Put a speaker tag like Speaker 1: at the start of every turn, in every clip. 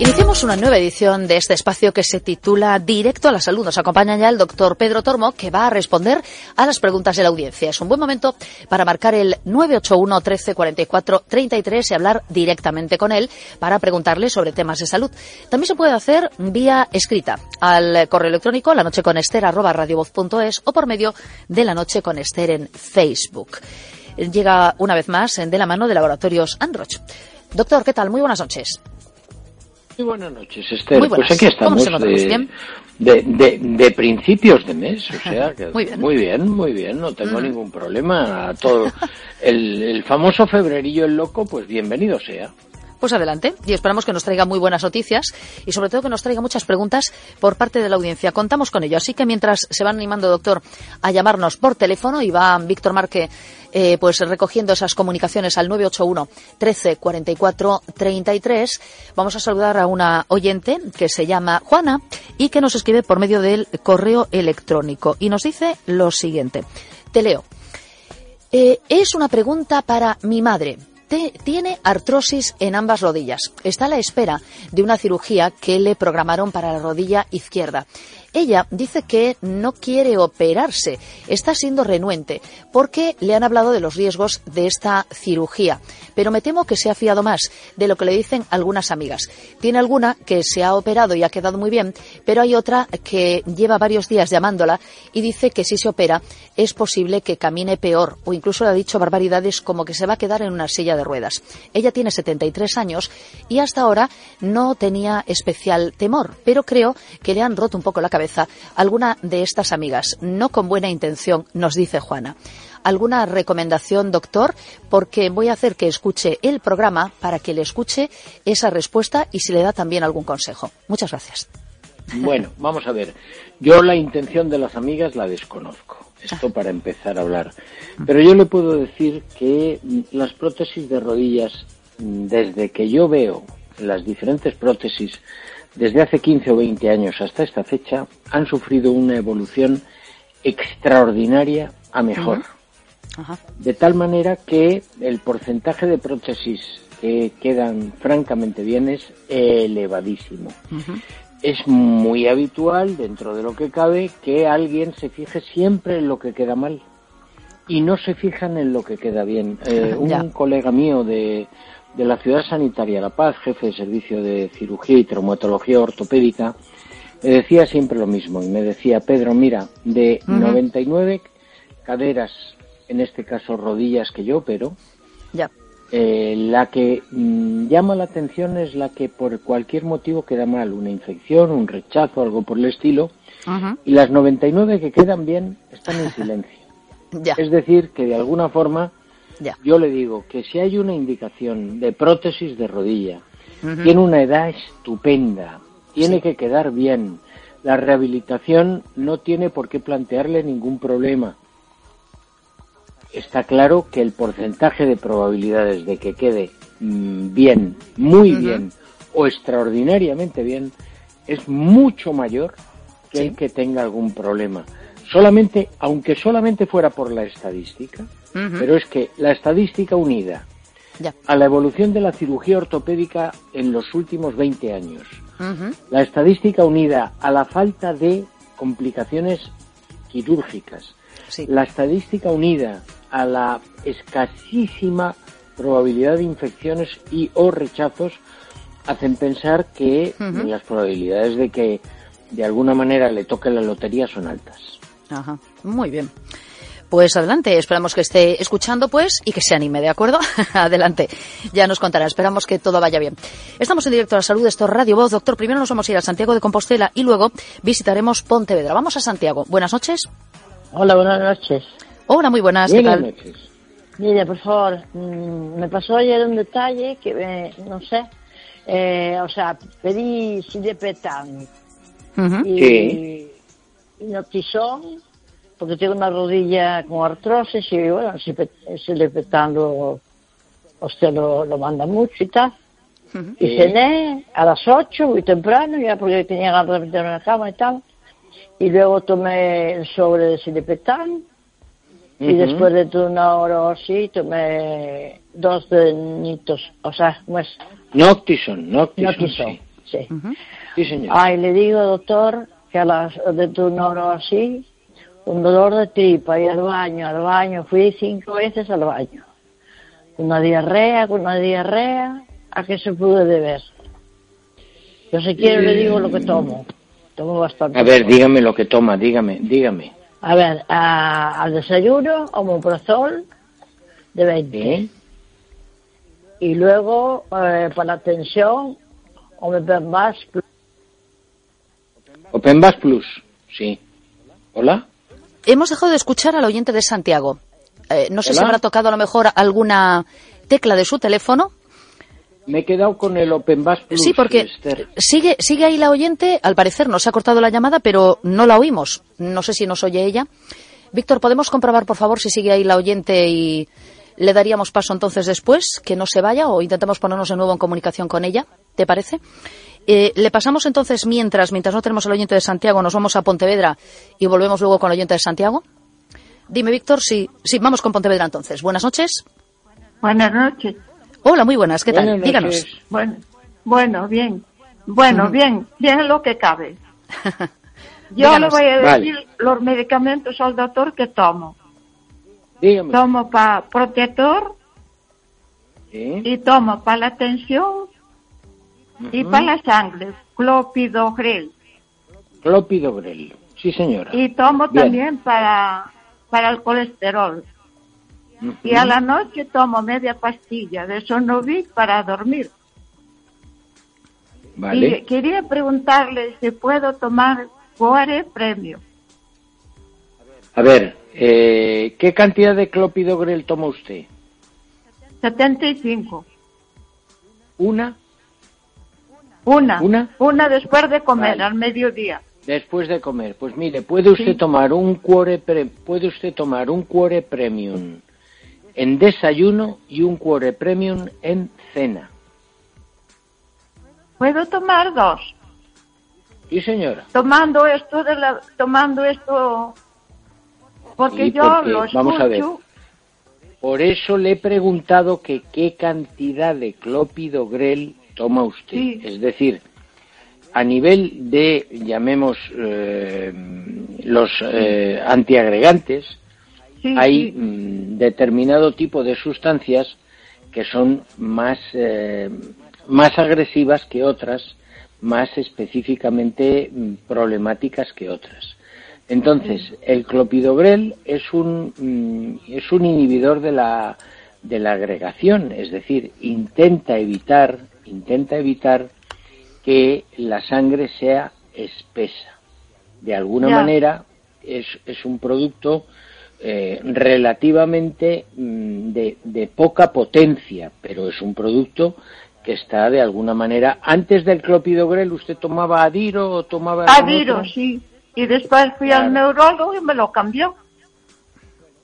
Speaker 1: Iniciamos una nueva edición de este espacio que se titula Directo a la Salud. Nos acompaña ya el doctor Pedro Tormo, que va a responder a las preguntas de la audiencia. Es un buen momento para marcar el 981 13 44 33 y hablar directamente con él para preguntarle sobre temas de salud. También se puede hacer vía escrita al correo electrónico la noche con Esther, o por medio de la noche con Esther en Facebook. Llega una vez más de la mano de Laboratorios Androch. Doctor, ¿qué tal? Muy buenas noches.
Speaker 2: Muy buenas noches, Esther. Pues aquí estamos de, de, de, principios de mes, o sea, que muy, bien. muy bien, muy bien, no tengo mm. ningún problema. Todo el, el famoso febrerillo el loco, pues bienvenido sea.
Speaker 1: Pues adelante y esperamos que nos traiga muy buenas noticias y sobre todo que nos traiga muchas preguntas por parte de la audiencia. Contamos con ello. Así que mientras se van animando, doctor, a llamarnos por teléfono y va Víctor Marque eh, pues recogiendo esas comunicaciones al 981 13 44 33, vamos a saludar a una oyente que se llama Juana y que nos escribe por medio del correo electrónico y nos dice lo siguiente. Te leo. Eh, es una pregunta para mi madre tiene artrosis en ambas rodillas. Está a la espera de una cirugía que le programaron para la rodilla izquierda. Ella dice que no quiere operarse, está siendo renuente, porque le han hablado de los riesgos de esta cirugía. Pero me temo que se ha fiado más de lo que le dicen algunas amigas. Tiene alguna que se ha operado y ha quedado muy bien, pero hay otra que lleva varios días llamándola y dice que si se opera es posible que camine peor o incluso le ha dicho barbaridades como que se va a quedar en una silla de ruedas. Ella tiene 73 años y hasta ahora no tenía especial temor, pero creo que le han roto un poco la cabeza alguna de estas amigas, no con buena intención, nos dice Juana. ¿Alguna recomendación, doctor? Porque voy a hacer que escuche el programa para que le escuche esa respuesta y si le da también algún consejo. Muchas gracias.
Speaker 2: Bueno, vamos a ver. Yo la intención de las amigas la desconozco. Esto ah. para empezar a hablar. Pero yo le puedo decir que las prótesis de rodillas, desde que yo veo las diferentes prótesis desde hace 15 o 20 años hasta esta fecha, han sufrido una evolución extraordinaria a mejor. De tal manera que el porcentaje de prótesis que quedan francamente bien es elevadísimo. Es muy habitual, dentro de lo que cabe, que alguien se fije siempre en lo que queda mal y no se fijan en lo que queda bien. Eh, un colega mío de de la Ciudad Sanitaria La Paz, jefe de servicio de cirugía y traumatología ortopédica, me decía siempre lo mismo y me decía, Pedro, mira, de 99 caderas, en este caso rodillas que yo opero,
Speaker 1: ya.
Speaker 2: Eh, la que mm, llama la atención es la que por cualquier motivo queda mal, una infección, un rechazo, algo por el estilo, y las 99 que quedan bien están en silencio. Es decir, que de alguna forma yo le digo que si hay una indicación de prótesis de rodilla, tiene una edad estupenda, tiene que quedar bien, la rehabilitación no tiene por qué plantearle ningún problema. Está claro que el porcentaje de probabilidades de que quede mm, bien, muy bien o extraordinariamente bien es mucho mayor que el que tenga algún problema. Solamente, aunque solamente fuera por la estadística, pero es que la estadística unida a la evolución de la cirugía ortopédica en los últimos 20 años, la estadística unida a la falta de complicaciones quirúrgicas, la estadística unida a la escasísima probabilidad de infecciones y o rechazos hacen pensar que las probabilidades de que de alguna manera le toque la lotería son altas.
Speaker 1: Ajá, muy bien. Pues adelante, esperamos que esté escuchando pues y que se anime, ¿de acuerdo? adelante, ya nos contará, esperamos que todo vaya bien. Estamos en directo a la salud, esto es Radio Voz. Doctor, primero nos vamos a ir a Santiago de Compostela y luego visitaremos Pontevedra. Vamos a Santiago. Buenas noches.
Speaker 3: Hola, buenas noches.
Speaker 1: Hola, muy buenas.
Speaker 3: Buenas noches. Mire, por favor, mm, me pasó ayer un detalle que, me- no sé, eh, o sea, pedí Sidepetan
Speaker 1: Ujú.
Speaker 3: y,
Speaker 2: Sí.
Speaker 3: Noctisón, porque tengo una rodilla con artrosis y bueno, Sidepetan lo, usted lo, lo manda mucho y tal. Y cené a las 8, muy temprano, ya porque tenía ganas de meterme en la cama y tal. Y luego tomé el sobre de Sidepetan. Y después de una hora o así tomé dos de nitos, o sea, pues,
Speaker 2: Noctison, Noctison.
Speaker 3: Noctison,
Speaker 2: Sí.
Speaker 3: sí.
Speaker 2: Sí, señor.
Speaker 3: Ay, le digo, doctor, que a las de una hora o así, un dolor de tripa, y al baño, al baño, fui cinco veces al baño. Una diarrea, con una diarrea, ¿a qué se pudo deber? Yo si quiero le digo lo que tomo. Tomo bastante.
Speaker 2: A ver, dígame lo que toma, dígame, dígame.
Speaker 3: A ver, a- al desayuno, omeprazol de 20.
Speaker 2: ¿Sí?
Speaker 3: Y luego, eh, para la tensión, omeprazol plus.
Speaker 2: Open Bass Plus, sí. ¿Hola?
Speaker 1: Hemos dejado de escuchar al oyente de Santiago. Eh, no sé si habrá tocado a lo mejor alguna tecla de su teléfono.
Speaker 2: Me he quedado con el Plus.
Speaker 1: Sí, porque
Speaker 2: Esther.
Speaker 1: sigue, sigue ahí la oyente. Al parecer no se ha cortado la llamada, pero no la oímos. No sé si nos oye ella. Víctor, ¿podemos comprobar, por favor, si sigue ahí la oyente y le daríamos paso entonces después, que no se vaya, o intentamos ponernos de nuevo en comunicación con ella? ¿Te parece? Eh, le pasamos entonces, mientras, mientras no tenemos al oyente de Santiago, nos vamos a Pontevedra y volvemos luego con el oyente de Santiago. Dime, Víctor, si, sí, vamos con Pontevedra entonces. Buenas noches.
Speaker 4: Buenas noches.
Speaker 1: Hola, muy buenas. ¿Qué tal?
Speaker 2: Buenas
Speaker 1: Díganos.
Speaker 4: Bueno, bueno, bien. Bueno, bien, bien lo que cabe. Yo le voy a
Speaker 2: Vale.
Speaker 4: decir los medicamentos al doctor que tomo.
Speaker 2: Dígame.
Speaker 4: Tomo para protector
Speaker 2: ¿Sí?
Speaker 4: y tomo para la tensión y para la sangre, clopidogrel.
Speaker 2: Clopidogrel. Sí, señora.
Speaker 4: Y tomo
Speaker 2: Bien.
Speaker 4: también para, para el colesterol. Y a la noche tomo media pastilla de Sonovic para dormir. Y
Speaker 2: Vale.
Speaker 4: quería preguntarle si puedo tomar Cuore Premio.
Speaker 2: A ver, eh, ¿qué cantidad de clopidogrel toma usted?
Speaker 4: 75.
Speaker 2: ¿Una?
Speaker 4: Una.
Speaker 2: ¿Una?
Speaker 4: después de comer,
Speaker 2: Vale.
Speaker 4: al mediodía.
Speaker 2: Después de comer. Pues mire, puede usted
Speaker 4: Sí.
Speaker 2: tomar un cuore pre- puede usted tomar un cuore premium en desayuno y un cuore premium en cena.
Speaker 4: Puedo tomar dos.
Speaker 2: Sí, señora.
Speaker 4: Tomando esto de la, tomando esto, porque
Speaker 2: Sí,
Speaker 4: yo
Speaker 2: porque,
Speaker 4: lo
Speaker 2: vamos a ver.
Speaker 4: escucho.
Speaker 2: Por eso le he preguntado que qué cantidad de clopidogrel toma usted.
Speaker 4: Sí.
Speaker 2: Es decir, a nivel de, llamemos, eh, los eh, antiagregantes,
Speaker 4: Sí,
Speaker 2: hay
Speaker 4: sí.
Speaker 2: mm, determinado tipo de sustancias que son más, eh, más agresivas que otras, más específicamente mm, problemáticas que otras. Entonces, el clopidogrel es un, mm, es un inhibidor de la, de la agregación, es decir, intenta evitar, intenta evitar que la sangre sea espesa. De alguna
Speaker 4: Ya.
Speaker 2: manera es, es un producto eh, relativamente mm, de, de poca potencia, pero es un producto que está de alguna manera. Antes del clopidogrel, ¿usted tomaba Adiro o tomaba
Speaker 4: Adiro, sí. Y después fui
Speaker 2: Claro.
Speaker 4: al neurólogo y me lo cambió.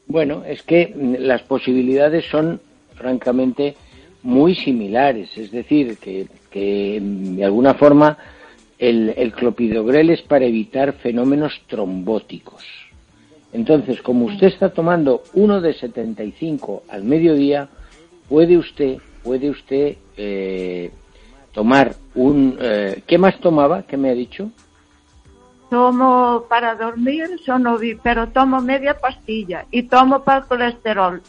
Speaker 2: Bueno, es que mm, las posibilidades son francamente muy similares, es decir, que, que, mm, de alguna forma el, el clopidogrel es para evitar fenómenos trombóticos. Entonces, como usted está tomando uno de 75 al mediodía, puede usted, puede usted eh, tomar un... eh, ¿Qué más tomaba? ¿Qué me ha dicho?
Speaker 4: Tomo para dormir pero tomo media pastilla y tomo para el colesterol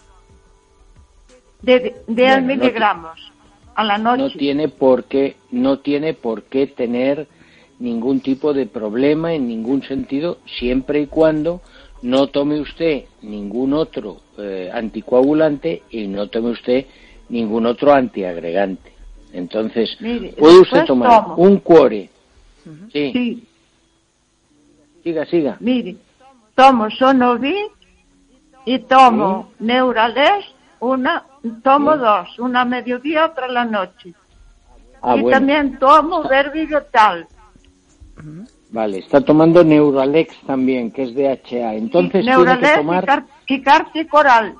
Speaker 4: de, de 10
Speaker 2: Bueno, no te-
Speaker 4: miligramos a la noche.
Speaker 2: no tiene por qué no tiene por qué tener ningún tipo de problema en ningún sentido siempre y cuando no tome usted ningún otro eh, anticoagulante y no tome usted ningún otro antiagregante. Entonces
Speaker 4: Mire,
Speaker 2: puede usted tomar
Speaker 4: tomo.
Speaker 2: un cuore sí,
Speaker 4: Sí,
Speaker 2: siga siga.
Speaker 4: Mire, tomo Sonovic y tomo Neuralest una, tomo dos, una a mediodía, otra a la noche.
Speaker 2: Ah,
Speaker 4: y
Speaker 2: bueno.
Speaker 4: también tomo Verbidotal.
Speaker 2: Vale, está tomando Neuralex también, que es DHA. Entonces tiene que
Speaker 4: Neuralex y,
Speaker 2: tomar...
Speaker 4: car y Carticoral.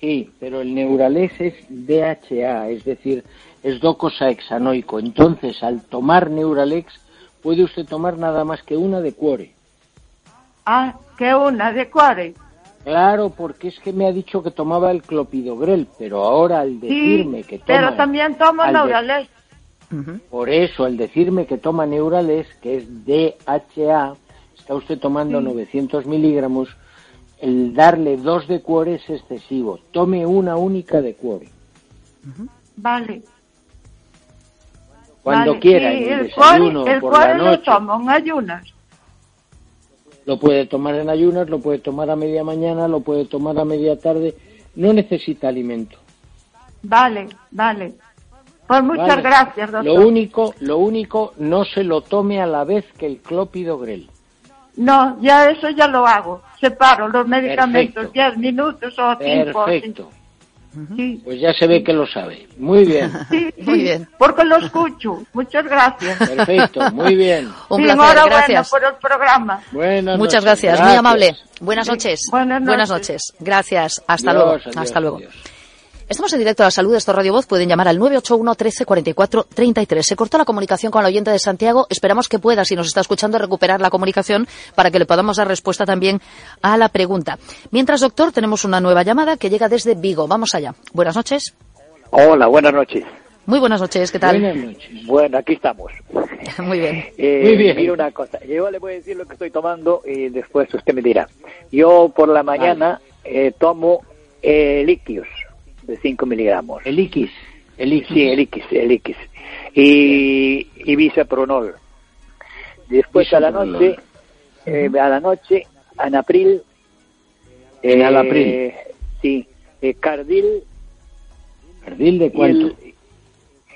Speaker 2: Sí, pero el Neuralex es DHA, es decir, es docosahexanoico. Entonces, al tomar Neuralex, puede usted tomar nada más que una de cuore.
Speaker 4: Ah, que una de cuare.
Speaker 2: Claro, porque es que me ha dicho que tomaba el clopidogrel, pero ahora al decirme
Speaker 4: Sí,
Speaker 2: que toma...
Speaker 4: pero también
Speaker 2: de-
Speaker 4: Neuralex.
Speaker 2: Por eso, al decirme que toma Neuralex, que es DHA, está usted tomando 900 miligramos, el darle dos de cuore es excesivo. Tome una única de cuore.
Speaker 4: Vale.
Speaker 2: Cuando
Speaker 4: vale.
Speaker 2: quiera,
Speaker 4: Y
Speaker 2: en el
Speaker 4: el
Speaker 2: desayuno
Speaker 4: cuore, el
Speaker 2: por
Speaker 4: cuore
Speaker 2: la
Speaker 4: lo tomo en ayunas.
Speaker 2: Lo puede tomar en ayunas, lo puede tomar a media mañana, lo puede tomar a media tarde. No necesita alimento.
Speaker 4: Vale, vale. Pues muchas
Speaker 2: ¿vale?
Speaker 4: gracias, doctor.
Speaker 2: Lo único, lo único, no se lo tome a la vez que el clopidogrel.
Speaker 4: No, ya eso ya lo hago. Separo los medicamentos
Speaker 2: Perfecto.
Speaker 4: 10 minutos o 5.
Speaker 2: Perfecto.
Speaker 4: Sí,
Speaker 2: Pues ya se ve que lo sabe. Muy bien.
Speaker 4: sí,
Speaker 1: Muy bien.
Speaker 4: porque lo escucho. Muchas gracias.
Speaker 2: Perfecto. Muy bien.
Speaker 1: Un
Speaker 4: Sí,
Speaker 1: placer, gracias.
Speaker 4: por el programa.
Speaker 2: Buenas
Speaker 1: Muchas
Speaker 2: noches.
Speaker 1: gracias, muy amable. Buenas noches.
Speaker 4: Buenas noches.
Speaker 1: noches. Gracias. Hasta
Speaker 2: Adiós,
Speaker 1: luego.
Speaker 2: adiós,
Speaker 1: Hasta luego.
Speaker 2: adiós.
Speaker 1: Estamos en directo a la salud, esto es Radio Voz. Pueden llamar al 981 13 44 33. Se cortó la comunicación con la oyente de Santiago. Esperamos que pueda, si nos está escuchando, recuperar la comunicación para que le podamos dar respuesta también a la pregunta. Mientras, doctor, tenemos una nueva llamada que llega desde Vigo. Vamos allá. Buenas noches.
Speaker 5: Hola, buenas noches.
Speaker 1: Muy buenas noches. ¿Qué tal?
Speaker 2: Buenas noches.
Speaker 5: Bueno, aquí estamos.
Speaker 1: Muy bien.
Speaker 5: Eh,
Speaker 2: Muy bien.
Speaker 5: Mira una cosa, yo le voy a decir lo que estoy tomando y después usted me dirá. Yo por la mañana eh, tomo eh, líquidos de 5 miligramos.
Speaker 2: El Iquis. El Iquis.
Speaker 5: Sí, el Iquis, el Iquis. Y, y Bisapronol. Después a la noche, eh, a la noche, Anapril.
Speaker 2: Enalapril.
Speaker 5: Sí, eh, Cardil
Speaker 2: ¿Ardil de cuánto?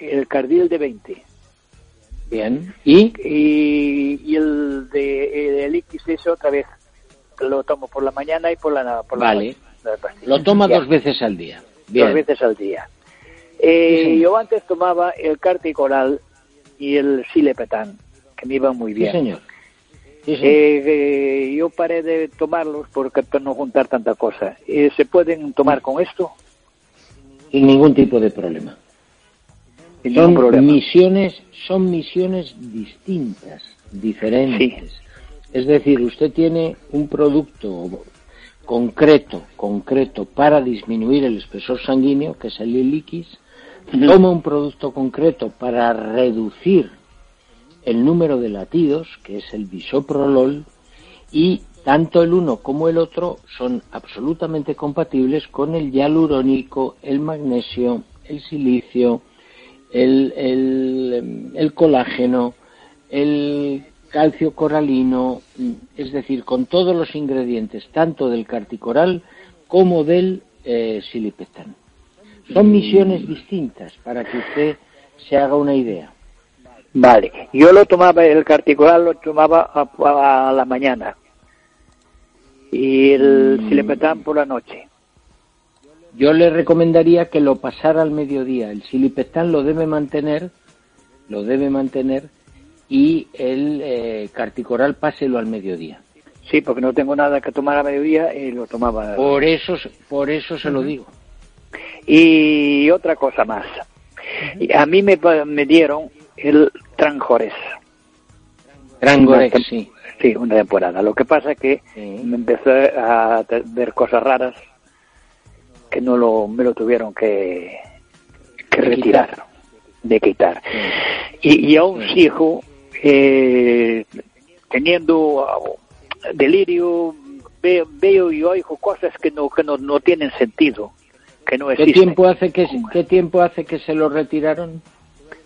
Speaker 5: el, el Cardil de 20.
Speaker 2: Bien. ¿Y?
Speaker 5: y, y el de el Iquis ese otra vez lo tomo por la mañana y por la por la
Speaker 2: Vale.
Speaker 5: noche, pastilla.
Speaker 2: Lo toma
Speaker 5: Ya,
Speaker 2: dos veces al día. Bien.
Speaker 5: dos veces al día Eh,
Speaker 2: Sí,
Speaker 5: yo antes tomaba el carticoral y el silepetán que me iban muy
Speaker 2: Sí,
Speaker 5: bien
Speaker 2: señor. Sí, señor.
Speaker 5: Eh, eh, yo paré de tomarlos porque para no juntar tanta cosa Eh, se pueden tomar con esto
Speaker 2: Sin ningún tipo de problema.
Speaker 5: sin
Speaker 2: Son
Speaker 5: problema
Speaker 2: misiones, son misiones distintas, diferentes. Es decir, usted tiene un producto concreto, concreto para disminuir el espesor sanguíneo, que es el iliquis, toma un producto concreto para reducir el número de latidos, que es el bisoprolol, y tanto el uno como el otro son absolutamente compatibles con el hialurónico, el magnesio, el silicio, el, el, el colágeno, el calcio coralino, mm, es decir, con todos los ingredientes, tanto del carticoral como del eh, silipetán. Son misiones distintas para que usted se haga una idea.
Speaker 5: vale yo lo tomaba el carticoral lo tomaba a, a la mañana y el
Speaker 2: Mm.
Speaker 5: silepetán por la noche
Speaker 2: Yo le recomendaría que lo pasara al mediodía. El silipetán lo debe mantener, lo debe mantener, y el eh, carticoral páselo al mediodía.
Speaker 5: Sí, porque no tengo nada que tomar a mediodía y lo tomaba.
Speaker 2: Por eso, por eso se lo digo.
Speaker 5: Y otra cosa más. Y A mí me, me dieron el Tranjores. Una tem-
Speaker 2: sí.
Speaker 5: Sí, una temporada. Lo que pasa es que
Speaker 2: Sí.
Speaker 5: me empecé a ver cosas raras que no lo, me lo tuvieron que, que
Speaker 2: De
Speaker 5: retirar,
Speaker 2: quitar.
Speaker 5: de quitar. Y, y aún sigo eh, teniendo ah, delirio, veo, veo y oigo cosas que no, que no, no tienen sentido, que no
Speaker 2: ¿Qué tiempo hace que se- qué tiempo hace que se lo retiraron?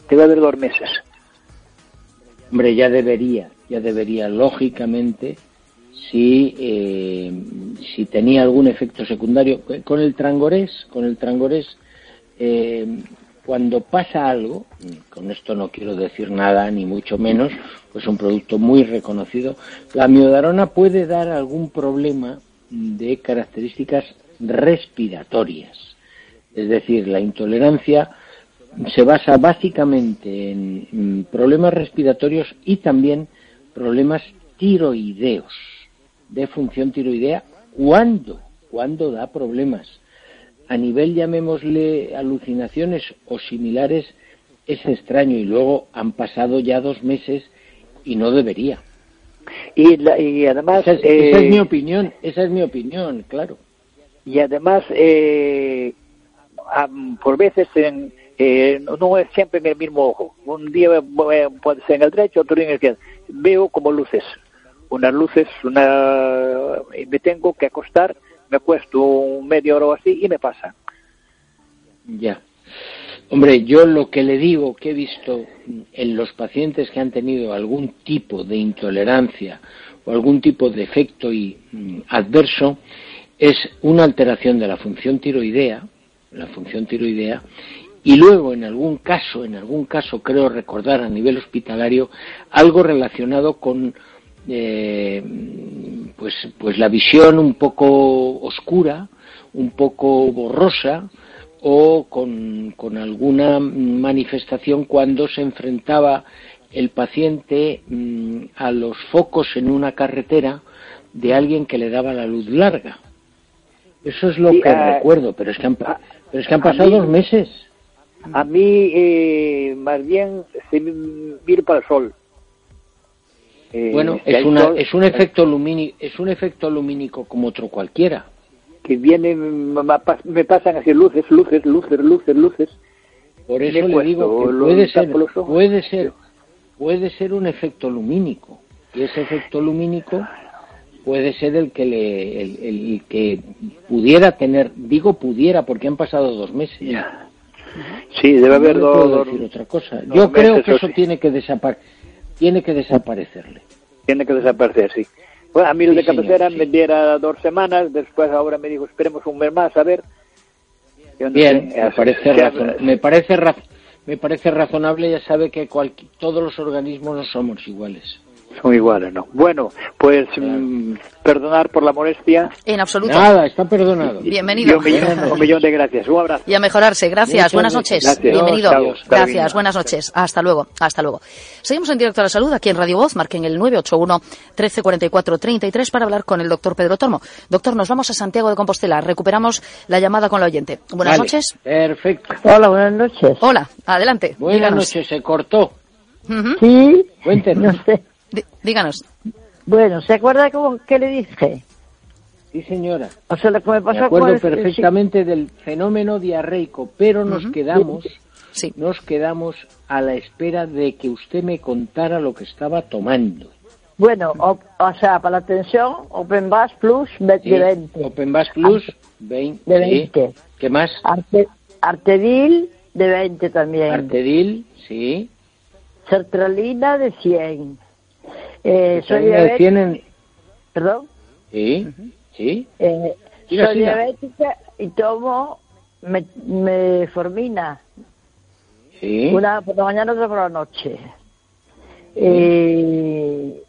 Speaker 5: Debe haber dos meses.
Speaker 2: Hombre, ya debería, ya debería, lógicamente, si, eh, si tenía algún efecto secundario. Con el trangorés, con el trangorés, eh, cuando pasa algo, con esto no quiero decir nada, ni mucho menos, pues un producto muy reconocido, la miodarona puede dar algún problema de características respiratorias. Es decir, la intolerancia se basa básicamente en problemas respiratorios y también problemas tiroideos, de función tiroidea, cuando, cuando da problemas. A nivel, llamémosle, alucinaciones o similares, es extraño y luego han pasado ya dos meses y no debería.
Speaker 5: Y, y además...
Speaker 2: Esa es, mi eh, opinión, esa es mi opinión, claro.
Speaker 5: Y además, eh, por veces en, eh, no es siempre en el mismo ojo. Un día puede ser en el derecho, otro día en el izquierdo. Veo como luces, unas luces, una me tengo que acostar, me acuesto un medio hora o así y me pasa.
Speaker 2: Ya. Hombre, yo lo que le digo que he visto en los pacientes que han tenido algún tipo de intolerancia o algún tipo de efecto y, mm, adverso es una alteración de la función tiroidea, la función tiroidea, y luego en algún caso, en algún caso creo recordar a nivel hospitalario algo relacionado con eh, pues, pues la visión un poco oscura, un poco borrosa, o con, con alguna manifestación cuando se enfrentaba el paciente mm, a los focos en una carretera de alguien que le daba la luz larga. Eso es lo que eh, recuerdo, pero es que han, pero es que han pasado dos meses.
Speaker 5: A mí, eh, más bien, se mira para el sol.
Speaker 2: Eh, bueno, es, una, es un efecto lumínico, es un efecto lumínico como otro cualquiera
Speaker 5: que vienen, me pasan así luces, luces, luces, luces, luces.
Speaker 2: Por eso le digo que puede ser, puede ser, puede ser un efecto lumínico. Y ese efecto lumínico puede ser el que le, el, que pudiera tener, digo pudiera porque han pasado dos meses.
Speaker 5: Sí, debe haber
Speaker 2: dos. otra cosa. Yo creo que eso tiene que desaparecer, tiene que desaparecerle.
Speaker 5: Tiene que desaparecer, sí. Bueno, a mí el de cabecera me diera dos semanas, después ahora me dijo, esperemos un mes más, a ver.
Speaker 2: Bien, me, parece me, parece me parece razonable, ya sabe que todos los organismos no somos iguales
Speaker 5: son iguales, ¿no? Bueno, pues mm, perdonar por la molestia.
Speaker 1: En absoluto.
Speaker 2: Nada, está perdonado.
Speaker 1: Bienvenido.
Speaker 5: un, millón, de gracias. Un abrazo.
Speaker 1: Y a mejorarse. Gracias. buenas noches. Bienvenido. gracias. Buenas noches. Hasta luego. Hasta luego. Seguimos en directo a la salud aquí en Radio Voz. Marquen el 981 1344 33 para hablar con el doctor Pedro Tormo. Doctor, nos vamos a Santiago de Compostela. Recuperamos la llamada con la oyente. Buenas noches.
Speaker 2: Perfecto.
Speaker 3: Hola, buenas noches.
Speaker 1: Hola, adelante.
Speaker 2: Buenas noches. Se cortó.
Speaker 3: Sí.
Speaker 2: Cuéntenos.
Speaker 1: No sé díganos.
Speaker 3: Bueno, ¿se acuerda cómo, qué le dije?
Speaker 2: Sí, señora.
Speaker 3: O sea, lo que me pasó
Speaker 2: me acuerdo perfectamente del fenómeno diarreico, pero nos quedamos, sí. nos quedamos a la espera de que usted me contara lo que estaba tomando.
Speaker 3: Bueno, o, sea, para la tensión, Open Bass Plus de 20.
Speaker 2: Open Bass Plus 20. De 20. ¿Qué más?
Speaker 3: Artedil de 20 también.
Speaker 2: Artedil, sí.
Speaker 3: Sertralina de 100. Eh,
Speaker 2: soy diabética.
Speaker 3: ¿Perdón?
Speaker 2: Sí, sí.
Speaker 3: Eh, soy diabética y tomo metformina.
Speaker 2: Sí.
Speaker 3: Una por la mañana, otra por la noche. Eh,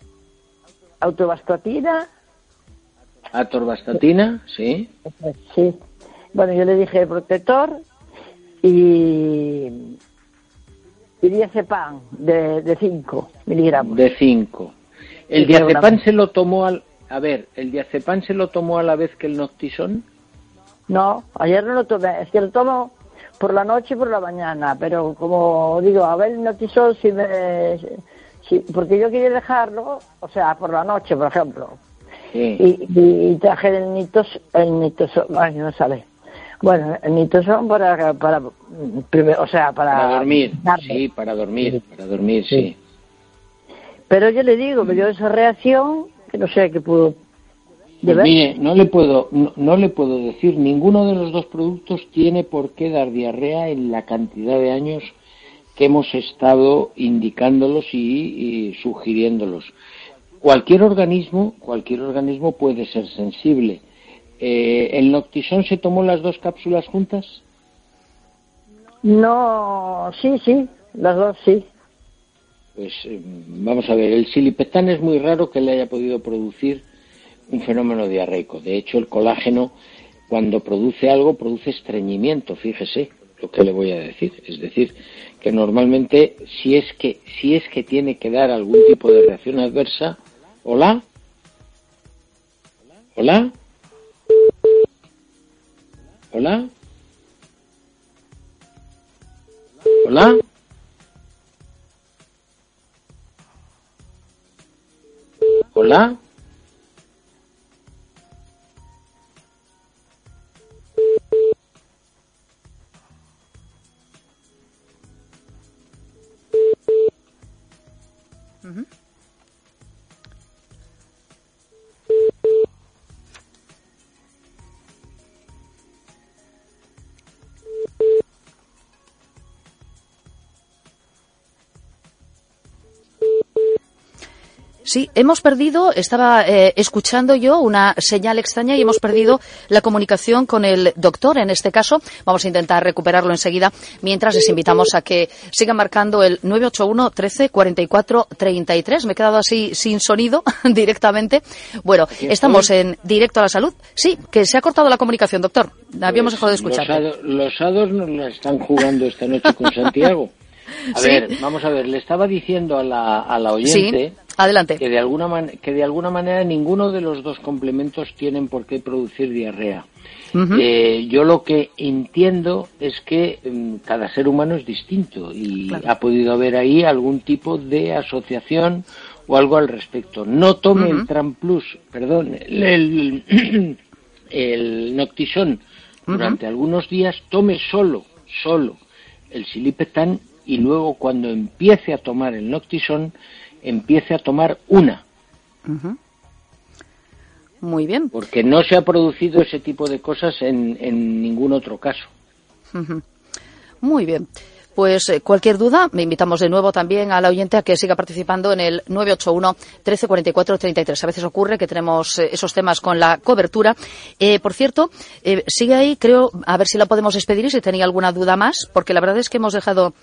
Speaker 3: autobastatina.
Speaker 2: Atorvastatina, sí.
Speaker 3: Sí. Bueno, yo le dije protector y, y diazepam de 5 miligramos.
Speaker 2: De 5. ¿El diazepam se lo tomó al... A ver, ¿el diazepam se lo tomó a la vez que el noctisón?
Speaker 3: No, ayer no lo tomé. Es que lo tomo por la noche y por la mañana. Pero como digo, a ver el noctisón si me... porque yo quería dejarlo, o sea, por la noche, por ejemplo. Sí. Y, traje el nitos, el nitosón, ay, no sale. Bueno, el nitosón para, para, o sea, para,
Speaker 2: para dormir, sí, para dormir, para dormir, sí.
Speaker 3: Pero yo le digo, me dio esa reacción que no sé qué pudo.
Speaker 2: Pues mire, no le puedo, no, le puedo decir, ninguno de los dos productos tiene por qué dar diarrea en la cantidad de años que hemos estado indicándolos y, sugiriéndolos. Cualquier organismo, cualquier organismo puede ser sensible. Eh, ¿El Noctisón se tomó las dos cápsulas juntas?
Speaker 3: No, sí, sí, las dos sí.
Speaker 2: Pues eh, vamos a ver, el silipetán es muy raro que le haya podido producir un fenómeno diarreico. De hecho, el colágeno cuando produce algo, produce estreñimiento, fíjese lo que le voy a decir. Es decir, que normalmente si es que, si es que tiene que dar algún tipo de reacción adversa, ¿hola? ¿Hola? ¿Hola? ¿Hola? ¿Hola?
Speaker 1: Nicolás Sí, hemos perdido, estaba eh, escuchando yo una señal extraña y hemos perdido la comunicación con el doctor en este caso. Vamos a intentar recuperarlo enseguida mientras les invitamos a que sigan marcando el 981 13 44 33. Me he quedado así sin sonido directamente. Bueno, estamos en directo a la salud. Sí, que se ha cortado la comunicación, doctor. Habíamos
Speaker 2: pues
Speaker 1: dejado de escuchar.
Speaker 2: Los, los hados nos la están jugando esta noche con Santiago. A
Speaker 1: Sí.
Speaker 2: ver, vamos a ver, le estaba diciendo a la, a la oyente
Speaker 1: Sí, adelante.
Speaker 2: que de alguna man- que de alguna manera ninguno de los dos complementos tienen por qué producir diarrea. Eh, yo lo que entiendo es que mm, cada ser humano es distinto y
Speaker 1: Claro.
Speaker 2: ha podido haber ahí algún tipo de asociación o algo al respecto. No tome
Speaker 1: Ujú.
Speaker 2: el Tram Plus, perdón, el, el, el Noctisón durante algunos días, tome solo, solo el Silipetan y luego cuando empiece a tomar el Noctisón, empiece a tomar una.
Speaker 1: Muy bien.
Speaker 2: porque no se ha producido ese tipo de cosas en, en ningún otro caso.
Speaker 1: Muy bien. Pues eh, cualquier duda, me invitamos de nuevo también a la oyente a que siga participando en el 981 1344 33. A veces ocurre que tenemos eh, esos temas con la cobertura. Eh, por cierto, eh, sigue ahí, creo, a ver si la podemos despedir y si tenía alguna duda más, porque la verdad es que hemos dejado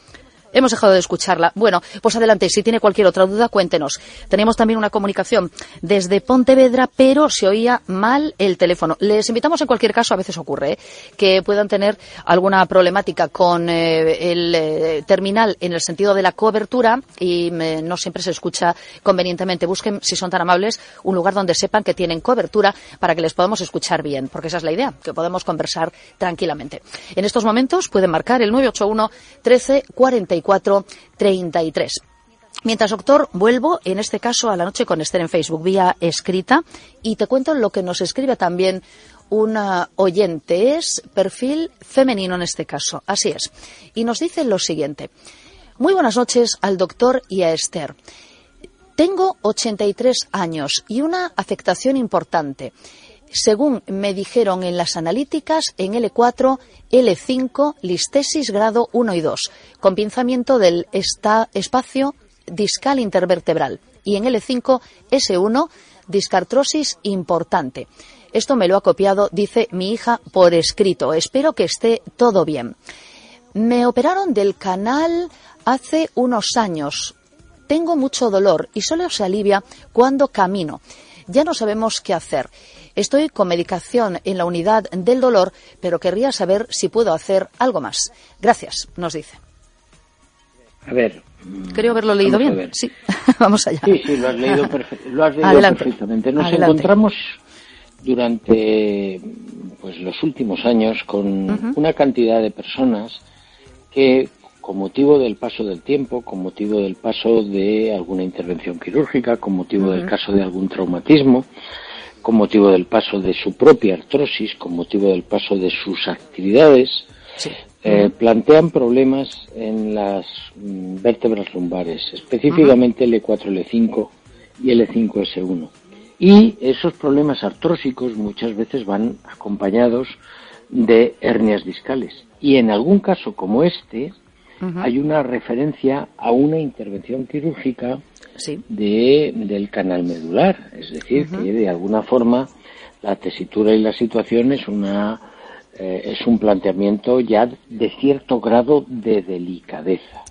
Speaker 1: Hemos dejado de escucharla. Bueno, pues adelante, si tiene cualquier otra duda, cuéntenos. Teníamos también una comunicación desde Pontevedra, pero se oía mal el teléfono. Les invitamos en cualquier caso, a veces ocurre, ¿eh? que puedan tener alguna problemática con eh, el eh, terminal en el sentido de la cobertura y eh, no siempre se escucha convenientemente. Busquen, si son tan amables, un lugar donde sepan que tienen cobertura para que les podamos escuchar bien, porque esa es la idea, que podemos conversar tranquilamente. En estos momentos pueden marcar el 981 13 44 33. Mientras, doctor, vuelvo en este caso a la noche con Esther en Facebook vía escrita y te cuento lo que nos escribe también una oyente. Es perfil femenino en este caso. Así es. Y nos dice lo siguiente. Muy buenas noches al doctor y a Esther. Tengo 83 años y una afectación importante. Según me dijeron en las analíticas, en L4, L5, listesis grado 1 y 2, con pinzamiento del espacio discal intervertebral. Y en L5, S1, discartrosis importante. Esto me lo ha copiado, dice mi hija, por escrito. Espero que esté todo bien. Me operaron del canal hace unos años. Tengo mucho dolor y solo se alivia cuando camino. Ya no sabemos qué hacer. Estoy con medicación en la unidad del dolor, pero querría saber si puedo hacer algo más. Gracias, nos dice.
Speaker 2: A ver.
Speaker 1: Creo haberlo leído bien.
Speaker 2: ver.
Speaker 1: Sí, vamos allá.
Speaker 2: Sí, sí, lo has leído, perfe- lo has leído
Speaker 1: Adelante.
Speaker 2: perfectamente. Nos
Speaker 1: Adelante.
Speaker 2: encontramos durante pues los últimos años con una cantidad de personas que con motivo del paso del tiempo, con motivo del paso de alguna intervención quirúrgica, con motivo del caso de algún traumatismo, con motivo del paso de su propia artrosis, con motivo del paso de sus actividades,
Speaker 1: Sí.
Speaker 2: eh, plantean problemas en las mm, vértebras lumbares, específicamente L4, L5 y L5S1. Y esos problemas artrósicos muchas veces van acompañados de hernias discales. Y en algún caso como este, hay una referencia a una intervención quirúrgica
Speaker 1: Sí.
Speaker 2: de, del canal medular, es decir, que de alguna forma la tesitura y la situación es una eh, es un planteamiento ya de cierto grado de delicadeza.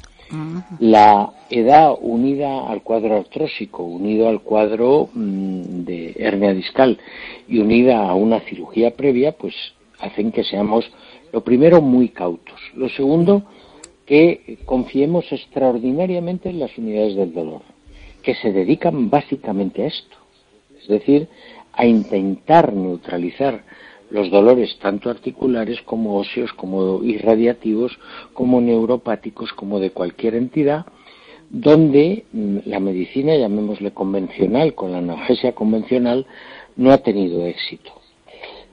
Speaker 2: La edad unida al cuadro artrósico, unido al cuadro mm, de hernia discal y unida a una cirugía previa, pues hacen que seamos, lo primero, muy cautos. Lo segundo, que confiemos extraordinariamente en las unidades del dolor, que se dedican básicamente a esto. Es decir, a intentar neutralizar los dolores tanto articulares como óseos, como irradiativos, como neuropáticos, como de cualquier entidad, donde mm, la medicina, llamémosle convencional, con la analgesia convencional, no ha tenido éxito.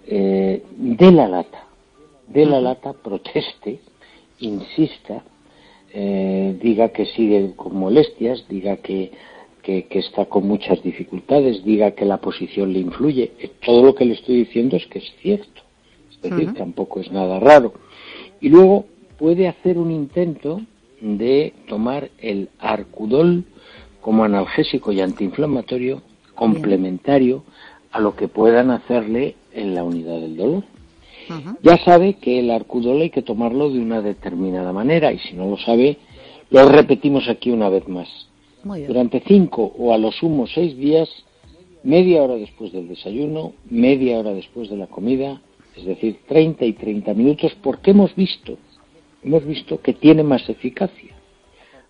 Speaker 2: Eh, de la lata, de la lata proteste, insista, eh, diga que sigue con molestias, diga que, que, está con muchas dificultades, diga que la posición le influye. Eh, todo lo que le estoy diciendo es que es cierto. Es decir, tampoco es nada raro. Y luego puede hacer un intento de tomar el arcudol como analgésico y antiinflamatorio complementario a lo que puedan hacerle en la unidad del dolor. Ya sabe que el arcudol hay que tomarlo de una determinada manera y si no lo sabe, lo repetimos aquí una vez más. Durante cinco o a lo sumo seis días, media hora después del desayuno, media hora después de la comida, es decir, 30 y 30 minutos, porque hemos visto, hemos visto que tiene más eficacia.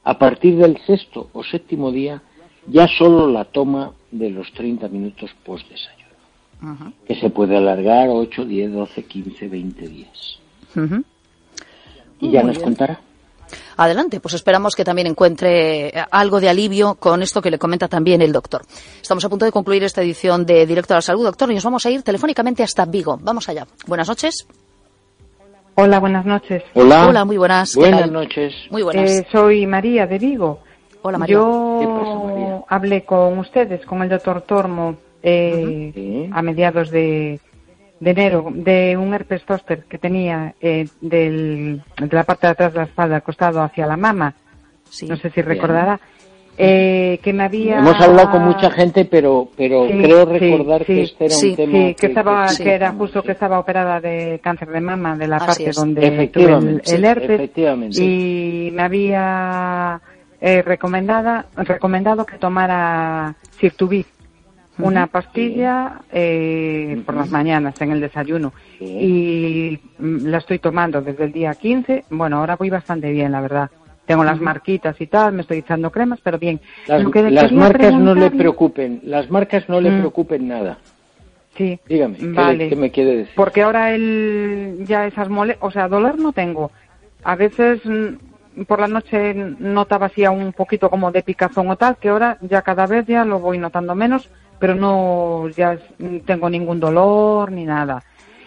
Speaker 2: A partir del sexto o séptimo día, ya solo la toma de los 30 minutos post desayuno, que se puede alargar 8, 10, 12, 15, 20 días. Y ya nos contará.
Speaker 1: Adelante, pues esperamos que también encuentre algo de alivio con esto que le comenta también el doctor. Estamos a punto de concluir esta edición de Directo a la Salud, doctor, y nos vamos a ir telefónicamente hasta Vigo. Vamos allá. Buenas noches.
Speaker 6: Hola, buenas noches.
Speaker 2: Hola.
Speaker 1: Hola, muy buenas.
Speaker 2: Buenas noches.
Speaker 1: Muy buenas.
Speaker 6: Eh, soy María de Vigo.
Speaker 1: Hola, María.
Speaker 6: Yo hablé con ustedes, con el doctor Tormo, eh, a mediados de, enero, de un herpes zoster que tenía eh, de la parte de atrás de la espalda, acostado hacia la mama. No sé si recordará. Eh, que me había
Speaker 2: hemos hablado con mucha gente pero pero creo recordar que este era un tema
Speaker 6: sí, que, estaba que era justo que estaba operada de cáncer de mama de la parte donde tuve el, herpes. y me había eh, recomendada recomendado que tomara Sirtuviz una pastilla eh, por las mañanas en el desayuno y mm, la estoy tomando desde el día 15 bueno ahora voy bastante bien la verdad tengo las marquitas y tal, me estoy echando cremas, pero bien.
Speaker 2: Las, marcas no le preocupen, las marcas no le mm. preocupen nada.
Speaker 6: Sí.
Speaker 2: Dígame, ¿qué, me quiere decir?
Speaker 6: Porque ahora él ya esas mole, o sea, dolor no tengo. A veces mm, por la noche notaba así un poquito como de picazón o tal, que ahora ya cada vez ya lo voy notando menos, pero no ya tengo ningún dolor ni nada.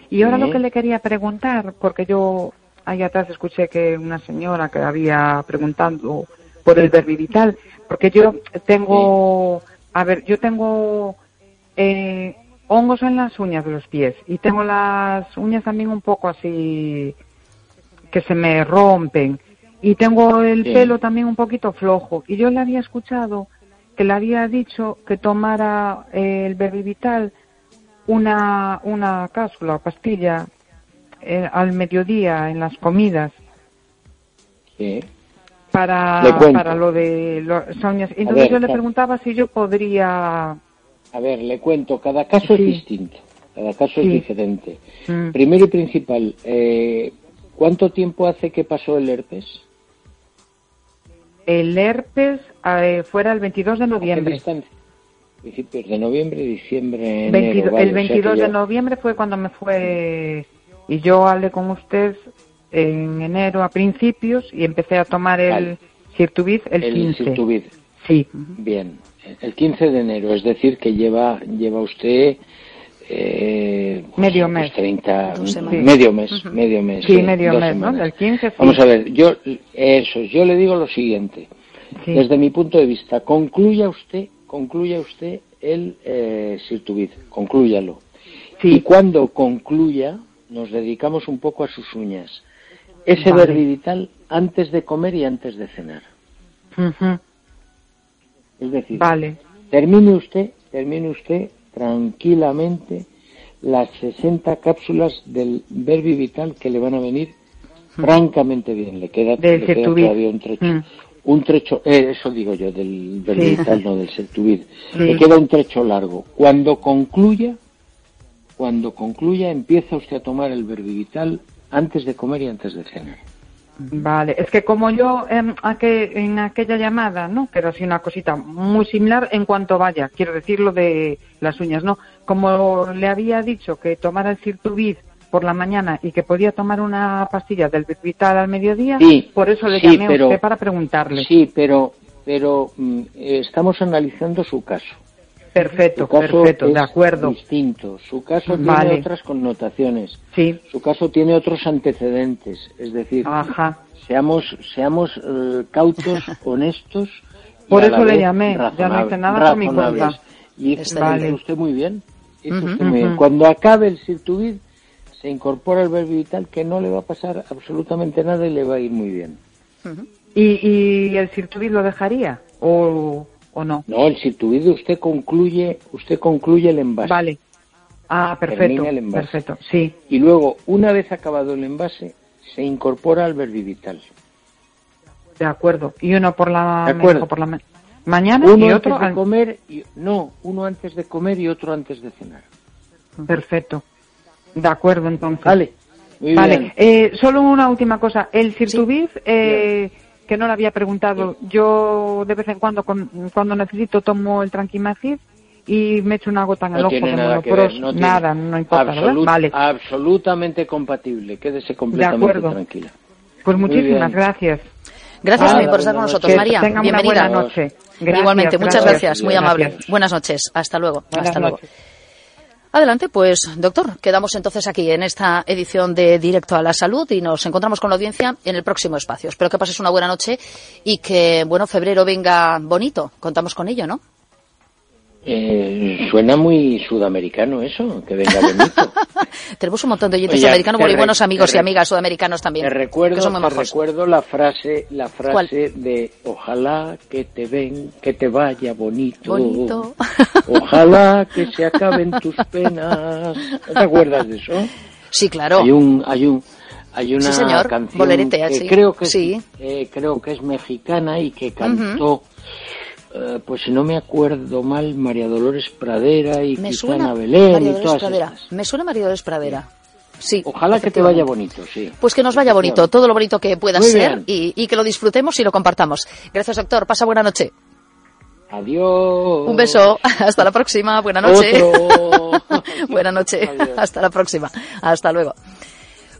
Speaker 6: Y ahora lo que le quería preguntar, porque yo ahí atrás escuché que una señora que había preguntando por el verbivital, porque yo tengo, a ver, yo tengo eh, hongos en las uñas de los pies y tengo las uñas también un poco así que se me rompen. Y tengo el pelo también un poquito flojo. Y yo le había escuchado que le había dicho que tomara eh, el verbivital una una cápsula o pastilla eh, al mediodía en las comidas. Para, para lo de los uñas. Entonces yo le preguntaba si yo podría.
Speaker 2: A ver, le cuento, cada caso es distinto, cada caso es diferente. Mm. Primero y principal, eh, ¿cuánto tiempo hace que pasó el herpes?
Speaker 6: El herpes eh, fuera el 22 de noviembre.
Speaker 2: Principios de noviembre, diciembre, enero,
Speaker 6: El 22 de noviembre fue cuando me fue y yo hablé con usted en enero a principios y empecé a tomar el Sirtuviz el, el 15.
Speaker 2: Sirtuviz.
Speaker 6: Sí.
Speaker 2: Bien, el 15 de enero, es decir, que lleva lleva usted eh,
Speaker 6: medio pues, mes.
Speaker 2: 30, medio mes, medio mes.
Speaker 6: Sí, medio mes, ¿no? El 15
Speaker 2: Vamos a ver, yo eso, yo le digo lo siguiente. Desde mi punto de vista, concluya usted, concluya usted el eh, Sirtuviz, conclúyalo. Sí. Y cuando concluya, nos dedicamos un poco a sus uñas. Ese vale. antes de comer y antes de cenar. Es decir,
Speaker 6: vale.
Speaker 2: termine usted, termine usted tranquilamente las 60 cápsulas del Verbivital que le van a venir francamente bien. Le queda, todavía un trecho. Mm. Un trecho, eh, eso digo yo, del Verbivital, no del Sertuvid. Le queda un trecho largo. Cuando concluya, cuando concluya empieza usted a tomar el verbivital antes de comer y antes de cenar.
Speaker 6: Vale, es que como yo em, en aquella llamada, ¿no? Pero sí una cosita muy similar en cuanto vaya, quiero decir lo de las uñas, ¿no? Como le había dicho que tomara el Cirtuvid por la mañana y que podía tomar una pastilla del Vital al mediodía, por eso le llamé a usted para preguntarle.
Speaker 2: Sí, pero, pero mm, estamos analizando su caso.
Speaker 6: Perfecto, perfecto, de acuerdo.
Speaker 2: Distinto. Su caso tiene otras connotaciones.
Speaker 6: Sí.
Speaker 2: Su caso tiene otros antecedentes. Es decir, seamos, seamos eh, cautos, honestos.
Speaker 6: Por eso le llamé. Ya no hice nada con mi cuenta.
Speaker 2: Y vale. usted muy bien. Cuando acabe el Sirtuvid, se incorpora el verbo vital que no le va a pasar absolutamente nada y le va a ir muy bien.
Speaker 6: ¿Y, ¿Y el Sirtuvid lo dejaría? ¿O.? ¿O no?
Speaker 2: No, el situido usted concluye, usted concluye el envase.
Speaker 6: Vale. Ah, perfecto. Perfecto, sí.
Speaker 2: Y luego, una vez acabado el envase, se incorpora al verbivital.
Speaker 6: De acuerdo. Y uno por la, por la mañana
Speaker 2: y
Speaker 6: otro
Speaker 2: antes de comer y, no, uno antes de comer y otro antes de cenar.
Speaker 6: Perfecto. De acuerdo, entonces.
Speaker 2: Vale.
Speaker 6: vale. Eh, solo una última cosa. El Cirtubiv, eh, que no le había preguntado. Yo de vez en cuando, cuando necesito, tomo el Tranquimacid y me echo una gota en el ojo de
Speaker 2: nada,
Speaker 6: no nada, no importa, Vale.
Speaker 2: Absolutamente compatible, quédese completamente tranquila.
Speaker 6: Pues muchísimas gracias.
Speaker 1: Gracias por estar con nosotros, María. Bienvenida.
Speaker 6: buena noche.
Speaker 1: Igualmente, muchas gracias, muy amable. Buenas noches, hasta luego. hasta luego. Adelante, pues doctor, quedamos entonces aquí en esta edición de Directo a la Salud y nos encontramos con la audiencia en el próximo espacio. Espero que pases una buena noche y que, bueno, febrero venga bonito. Contamos con ello, ¿no?
Speaker 2: Eh, suena muy sudamericano eso, que venga bonito.
Speaker 1: Tenemos un montón de oyentes americanos, muy buenos amigos y amigas sudamericanos también.
Speaker 2: Te recuerdo, recuerdo la frase, la frase de ojalá que te ven, que te vaya bonito.
Speaker 1: Bonito.
Speaker 2: Ojalá que se acaben tus penas. ¿No te acuerdas de eso?
Speaker 1: Sí, claro.
Speaker 2: Hay un, hay un, hay una canción
Speaker 1: que
Speaker 2: creo que sí. eh, creo que es mexicana y que cantó eh, pues si no me acuerdo mal, María Dolores Pradera y me Belén y todas
Speaker 1: Pradera. Me suena María Dolores Pradera. Sí.
Speaker 2: Ojalá que te vaya bonito, sí.
Speaker 1: Pues que nos vaya bonito, todo lo bonito que pueda ser y, que lo disfrutemos y lo compartamos. Gracias, doctor. Pasa buena noche.
Speaker 2: Adiós.
Speaker 1: Un beso. Hasta la próxima. Buena noche. buena noche. Hasta la próxima. Hasta luego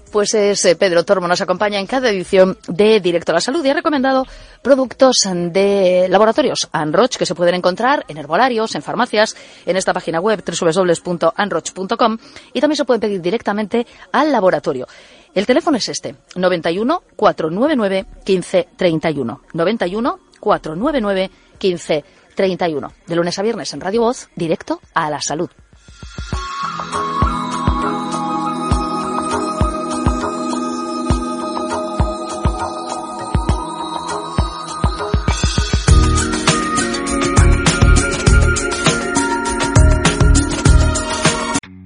Speaker 1: pues es eh, Pedro Tormo, nos acompaña en cada edición de Directo a la Salud y ha recomendado productos de laboratorios Anroch que se pueden encontrar en herbolarios, en farmacias, en esta página web www.anroch.com y también se pueden pedir directamente al laboratorio. El teléfono es este, 91 499 1531. 91 499 1531. De lunes a viernes en Radio Voz, directo a la salud.